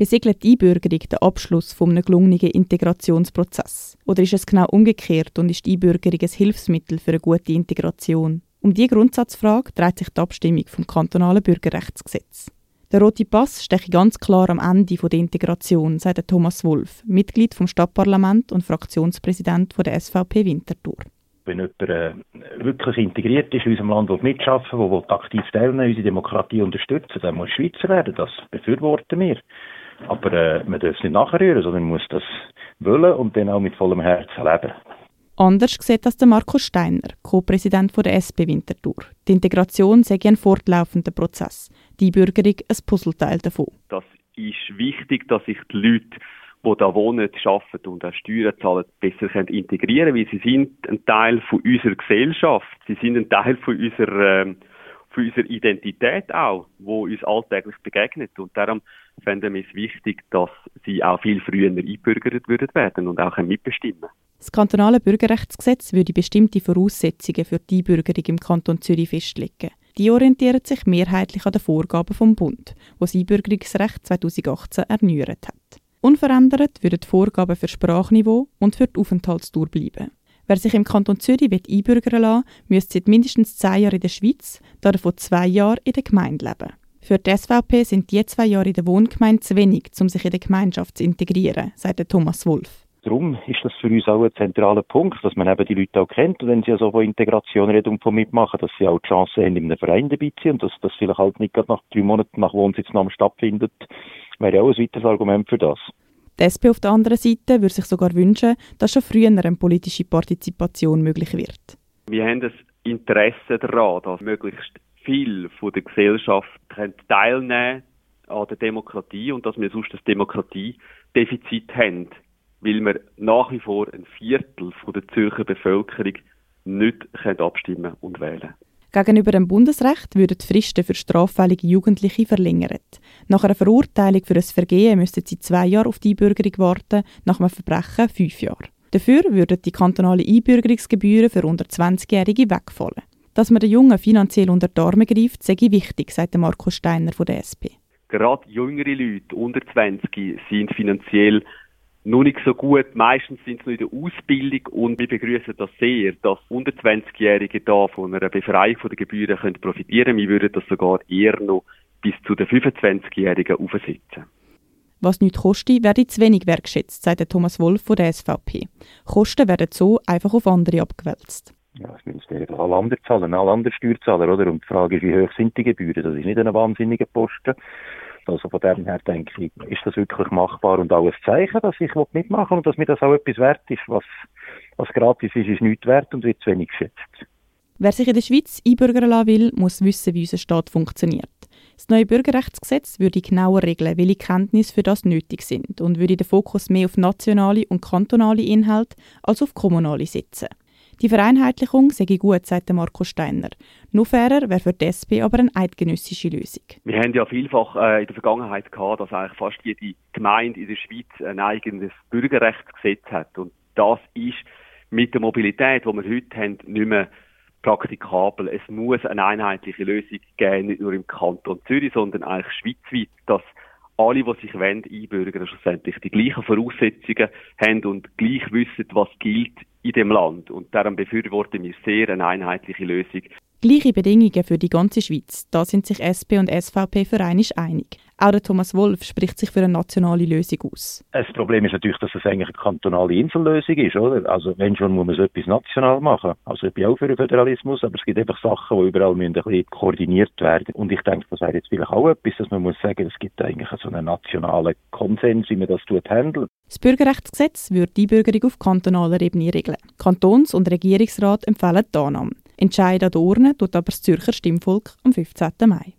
Besiegelt die Einbürgerung den Abschluss von einem gelungenen Integrationsprozess? Oder ist es genau umgekehrt und ist die Einbürgerung ein Hilfsmittel für eine gute Integration? Um diese Grundsatzfrage dreht sich die Abstimmung vom kantonalen Bürgerrechtsgesetz. Der rote Pass steche ganz klar am Ende der Integration, sagt Thomas Wolf, Mitglied vom Stadtparlament und Fraktionspräsident der SVP Winterthur. Wenn jemand äh, wirklich integriert ist in unserem Land, will mitschaffen will, will aktiv teilnehmen, unsere Demokratie unterstützen, dann muss Schweizer werden. Das befürworten wir. Aber äh, man darf es nicht nachrühren, sondern man muss das wollen und dann auch mit vollem Herzen leben. Anders sieht das der Markus Steiner, Co-Präsident der SP Winterthur. Die Integration sei ein fortlaufender Prozess, die Bürgerung ein Puzzleteil davon. Das ist wichtig, dass sich die Leute die da wohnen, arbeiten und auch Steuern zahlen, besser können integrieren weil sie sind ein Teil von unserer Gesellschaft. Sie sind ein Teil von unserer, von unserer Identität auch, wo uns alltäglich begegnet. Und darum fänden wir es wichtig, dass sie auch viel früher einbürgert würden werden und auch mitbestimmen Das kantonale Bürgerrechtsgesetz würde bestimmte Voraussetzungen für die Einbürgerung im Kanton Zürich festlegen. Die orientieren sich mehrheitlich an den Vorgaben vom Bund, wo das Einbürgerungsrecht 2018 erneuert hat. Unverändert würden die Vorgaben für Sprachniveau und für die Aufenthaltsdauer bleiben. Wer sich im Kanton Zürich einbürgern lassen müsste seit mindestens zehn Jahren in der Schweiz, davon zwei Jahre in der Gemeinde leben. Für die SVP sind die zwei Jahre in der Wohngemeinde zu wenig, um sich in der Gemeinschaft zu integrieren, sagt Thomas Wolf. Darum ist das für uns auch ein zentraler Punkt, dass man eben die Leute auch kennt und wenn sie also von Integration reden und von mitmachen, dass sie auch die Chance haben, in einem Verein dabei zu sein und dass das vielleicht halt nicht gerade nach drei Monaten nach Wohnsitznahme stattfindet, wäre auch ein weiteres Argument für das. Die SP auf der anderen Seite würde sich sogar wünschen, dass schon früher eine politische Partizipation möglich wird. Wir haben das Interesse daran, dass möglichst viel von der Gesellschaft teilnehmen an der Demokratie und dass wir sonst das Demokratiedefizit haben weil wir nach wie vor ein Viertel von der Zürcher Bevölkerung nicht abstimmen und wählen Gegenüber dem Bundesrecht würden die Fristen für straffällige Jugendliche verlängert. Nach einer Verurteilung für ein Vergehen müssten sie zwei Jahre auf die Einbürgerung warten, nach einem Verbrechen fünf Jahre. Dafür würden die kantonalen Einbürgerungsgebühren für unter 20-Jährige wegfallen. Dass man den Jungen finanziell unter die Arme greift, sei wichtig, sagt Markus Steiner von der SP. Gerade jüngere Leute unter 20 sind finanziell noch nicht so gut. Meistens sind sie noch in der Ausbildung und wir begrüßen das sehr, dass unter 20-Jährige da von einer Befreiung von den Gebühren können profitieren. Wir würden das sogar eher noch bis zu den 25-Jährigen aufsetzen. Was nichts kostet, werde zu wenig wertschätzt, sagt Thomas Wolf von der SVP. Kosten werden so einfach auf andere abgewälzt. Ja, das müssen alle anderen zahlen, alle anderen Steuerzahler, oder? Und die Frage ist, wie hoch sind die Gebühren? Das ist nicht ein wahnsinniger Posten. Also von dem her denke ich, ist das wirklich machbar und auch ein Zeichen, dass ich mitmachen will und dass mir das auch etwas wert ist. Was, was gratis ist, ist nichts wert und wird zu wenig geschätzt. Wer sich in der Schweiz einbürgern lassen will, muss wissen, wie unser Staat funktioniert. Das neue Bürgerrechtsgesetz würde genauer regeln, welche Kenntnisse für das nötig sind und würde den Fokus mehr auf nationale und kantonale Inhalte als auf kommunale setzen. Die Vereinheitlichung sei gut, sagt Marco Steiner. Nur fairer wäre für die SP aber eine eidgenössische Lösung. Wir haben ja vielfach äh, in der Vergangenheit gehabt, dass eigentlich fast jede Gemeinde in der Schweiz ein eigenes Bürgerrechtsgesetz hat. Und das ist mit der Mobilität, die wir heute haben, nicht mehr praktikabel. Es muss eine einheitliche Lösung geben, nicht nur im Kanton Zürich, sondern eigentlich schweizweit, dass alle, die sich wollen, einbürgern, schlussendlich die gleichen Voraussetzungen haben und gleich wissen, was gilt in dem Land. Und darum befürworten wir sehr eine einheitliche Lösung. Gleiche Bedingungen für die ganze Schweiz. Da sind sich SP und SVP für einig einig. Auch der Thomas Wolf spricht sich für eine nationale Lösung aus. Das Problem ist natürlich, dass es eigentlich eine kantonale Insellösung ist, oder? Also wenn schon, muss man so etwas national machen. Also ich bin auch für den Föderalismus, aber es gibt einfach Sachen, die überall müssen ein bisschen koordiniert werden. Und ich denke, das wäre jetzt vielleicht auch etwas, dass man muss sagen, es gibt eigentlich so einen nationalen Konsens, wie man das tut, handelt. Das Bürgerrechtsgesetz würde die Bürgerung auf kantonaler Ebene regeln. Kantons- und Regierungsrat empfehlen die Annahme. Entscheiden an der Urne tut aber das Zürcher Stimmvolk am 15. Mai.